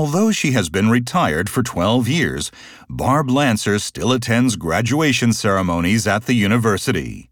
Although she has been retired for 12 years, Barb Lancer still attends graduation ceremonies at the university.